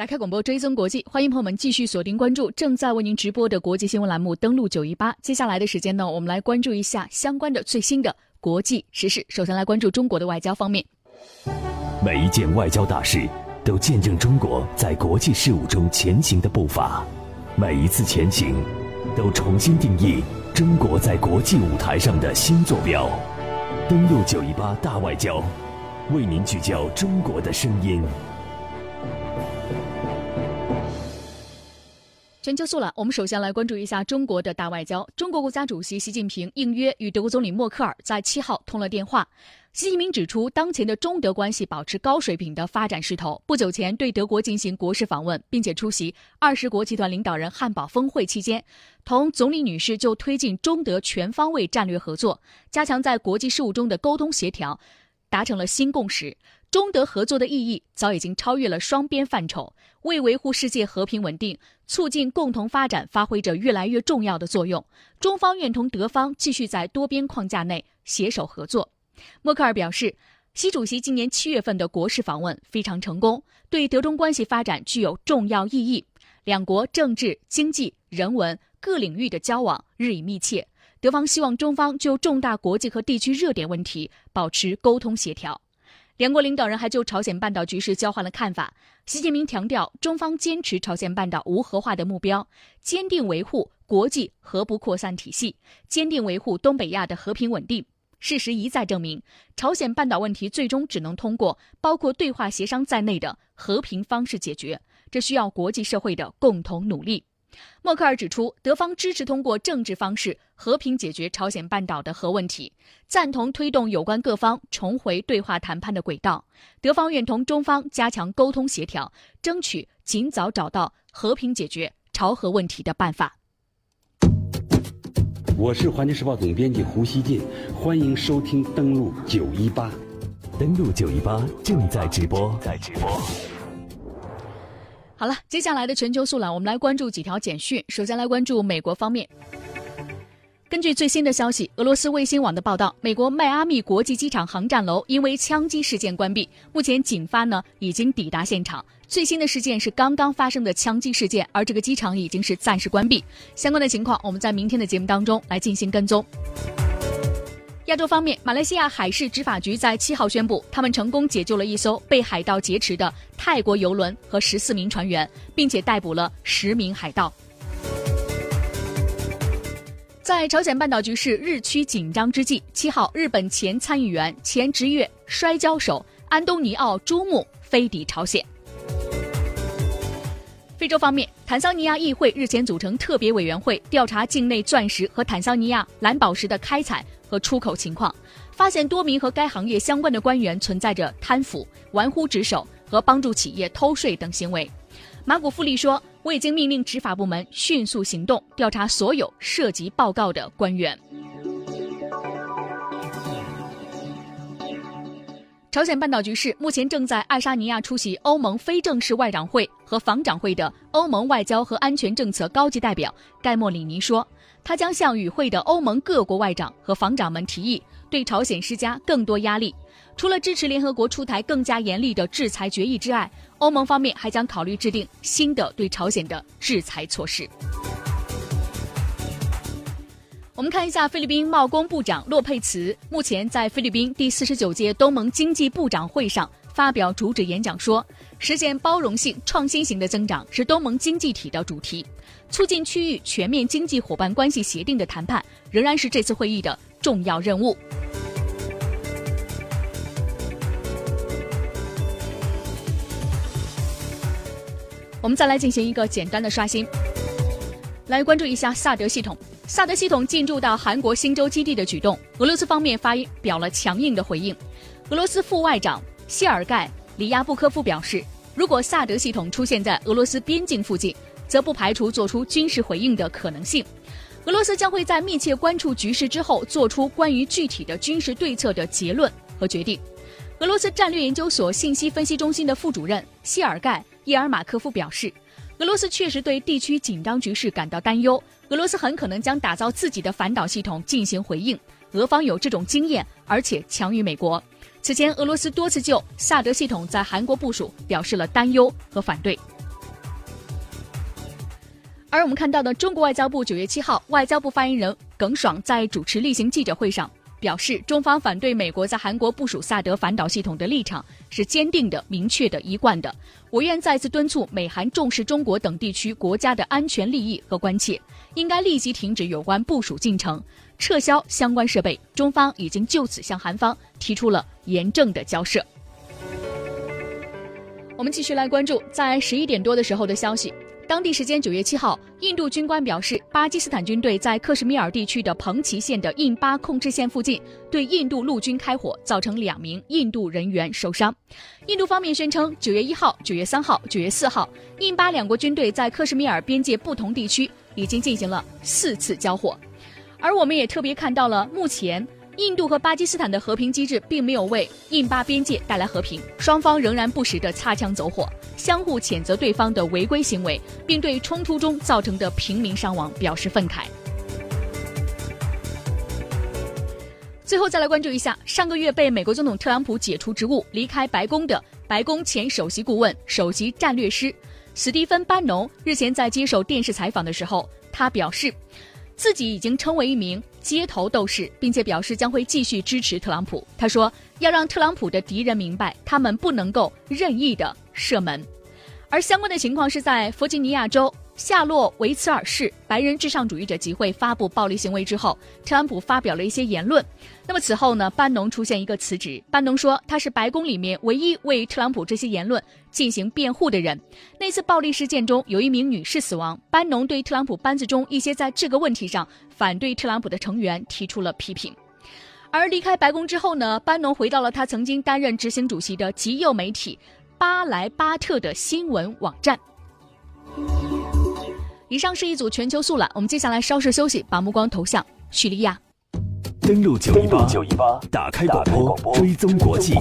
打开广播，追踪国际，欢迎朋友们继续锁定关注正在为您直播的国际新闻栏目。登录九一八，接下来的时间呢，我们来关注一下相关的最新的国际时事。首先来关注中国的外交方面，每一件外交大事都见证中国在国际事务中前行的步伐，每一次前行都重新定义中国在国际舞台上的新坐标。登录九一八大外交，为您聚焦中国的声音。全球速览，我们首先来关注一下中国的大外交。中国国家主席习近平应约与德国总理默克尔在七号通了电话。习近平指出，当前的中德关系保持高水平的发展势头。不久前对德国进行国事访问，并且出席二十国集团领导人汉堡峰会期间，同总理女士就推进中德全方位战略合作，加强在国际事务中的沟通协调，达成了新共识。中德合作的意义早已经超越了双边范畴，为维护世界和平稳定、促进共同发展发挥着越来越重要的作用。中方愿同德方继续在多边框架内携手合作。默克尔表示，习主席今年七月份的国事访问非常成功，对德中关系发展具有重要意义。两国政治、经济、人文各领域的交往日益密切。德方希望中方就重大国际和地区热点问题保持沟通协调。两国领导人还就朝鲜半岛局势交换了看法。习近平强调，中方坚持朝鲜半岛无核化的目标，坚定维护国际核不扩散体系，坚定维护东北亚的和平稳定。事实一再证明，朝鲜半岛问题最终只能通过包括对话协商在内的和平方式解决，这需要国际社会的共同努力。默克尔指出，德方支持通过政治方式和平解决朝鲜半岛的核问题，赞同推动有关各方重回对话谈判的轨道。德方愿同中方加强沟通协调，争取尽早找到和平解决朝核问题的办法。我是环球时报总编辑胡锡进，欢迎收听登录九一八，登录九一八正在直播，在直播。好了，接下来的全球速览，我们来关注几条简讯。首先来关注美国方面。根据最新的消息，俄罗斯卫星网的报道，美国迈阿密国际机场航站楼因为枪击事件关闭。目前警方呢已经抵达现场。最新的事件是刚刚发生的枪击事件，而这个机场已经是暂时关闭。相关的情况，我们在明天的节目当中来进行跟踪。亚洲方面，马来西亚海事执法局在七号宣布，他们成功解救了一艘被海盗劫持的泰国游轮和十四名船员，并且逮捕了十名海盗。在朝鲜半岛局势日趋紧张之际，七号，日本前参议员、前职业摔跤手安东尼奥·朱木飞抵朝鲜。非洲方面，坦桑尼亚议会日前组成特别委员会，调查境内钻石和坦桑尼亚蓝宝石的开采。和出口情况，发现多名和该行业相关的官员存在着贪腐、玩忽职守和帮助企业偷税等行为。马古富利说：“我已经命令执法部门迅速行动，调查所有涉及报告的官员。”朝鲜半岛局势目前正在爱沙尼亚出席欧盟非正式外长会和防长会的欧盟外交和安全政策高级代表盖莫里尼说。他将向与会的欧盟各国外长和防长们提议，对朝鲜施加更多压力。除了支持联合国出台更加严厉的制裁决议之外，欧盟方面还将考虑制定新的对朝鲜的制裁措施。我们看一下菲律宾贸工部长洛佩茨，目前在菲律宾第四十九届东盟经济部长会上发表主旨演讲说。实现包容性、创新型的增长是东盟经济体的主题，促进区域全面经济伙伴关系协定的谈判仍然是这次会议的重要任务。我们再来进行一个简单的刷新，来关注一下萨德系统。萨德系统进驻到韩国新州基地的举动，俄罗斯方面发表了强硬的回应。俄罗斯副外长谢尔盖。里亚布科夫表示，如果萨德系统出现在俄罗斯边境附近，则不排除做出军事回应的可能性。俄罗斯将会在密切关注局势之后，做出关于具体的军事对策的结论和决定。俄罗斯战略研究所信息分析中心的副主任谢尔盖·伊尔马科夫表示，俄罗斯确实对地区紧张局势感到担忧。俄罗斯很可能将打造自己的反导系统进行回应俄方有这种经验而且强于美国。此前俄罗斯多次就萨德系统在韩国部署表示了担忧和反对。而我们看到的中国外交部九月七号外交部发言人耿爽在主持例行记者会上表示，中方反对美国在韩国部署萨德反导系统的立场是坚定的、明确的、一贯的。我愿再次敦促美韩重视中国等地区国家的安全利益和关切，应该立即停止有关部署进程，撤销相关设备。中方已经就此向韩方提出了严正的交涉。我们继续来关注，在十一点多的时候的消息。当地时间九月七号，印度军官表示，巴基斯坦军队在克什米尔地区的彭奇县的印巴控制线附近对印度陆军开火，造成两名印度人员受伤。印度方面宣称，九月一号、九月三号、九月四号，印巴两国军队在克什米尔边界不同地区已经进行了四次交火。而我们也特别看到了，目前。印度和巴基斯坦的和平机制并没有为印巴边界带来和平，双方仍然不时的擦枪走火，相互谴责对方的违规行为，并对冲突中造成的平民伤亡表示愤慨。最后再来关注一下，上个月被美国总统特朗普解除职务、离开白宫的白宫前首席顾问、首席战略师史蒂芬·班农，日前在接受电视采访的时候，他表示。自己已经成为一名街头斗士，并且表示将会继续支持特朗普。他说：“要让特朗普的敌人明白，他们不能够任意的射门。”而相关的情况是在弗吉尼亚州。夏洛维茨尔市白人至上主义者集会发布暴力行为之后，特朗普发表了一些言论。那么此后呢？班农出现一个辞职。班农说他是白宫里面唯一为特朗普这些言论进行辩护的人。那次暴力事件中有一名女士死亡。班农对特朗普班子中一些在这个问题上反对特朗普的成员提出了批评。而离开白宫之后呢？班农回到了他曾经担任执行主席的极右媒体巴莱巴特的新闻网站。以上是一组全球速览，我们接下来稍事休息，把目光投向叙利亚。登录九一八，打开广播，追踪国际。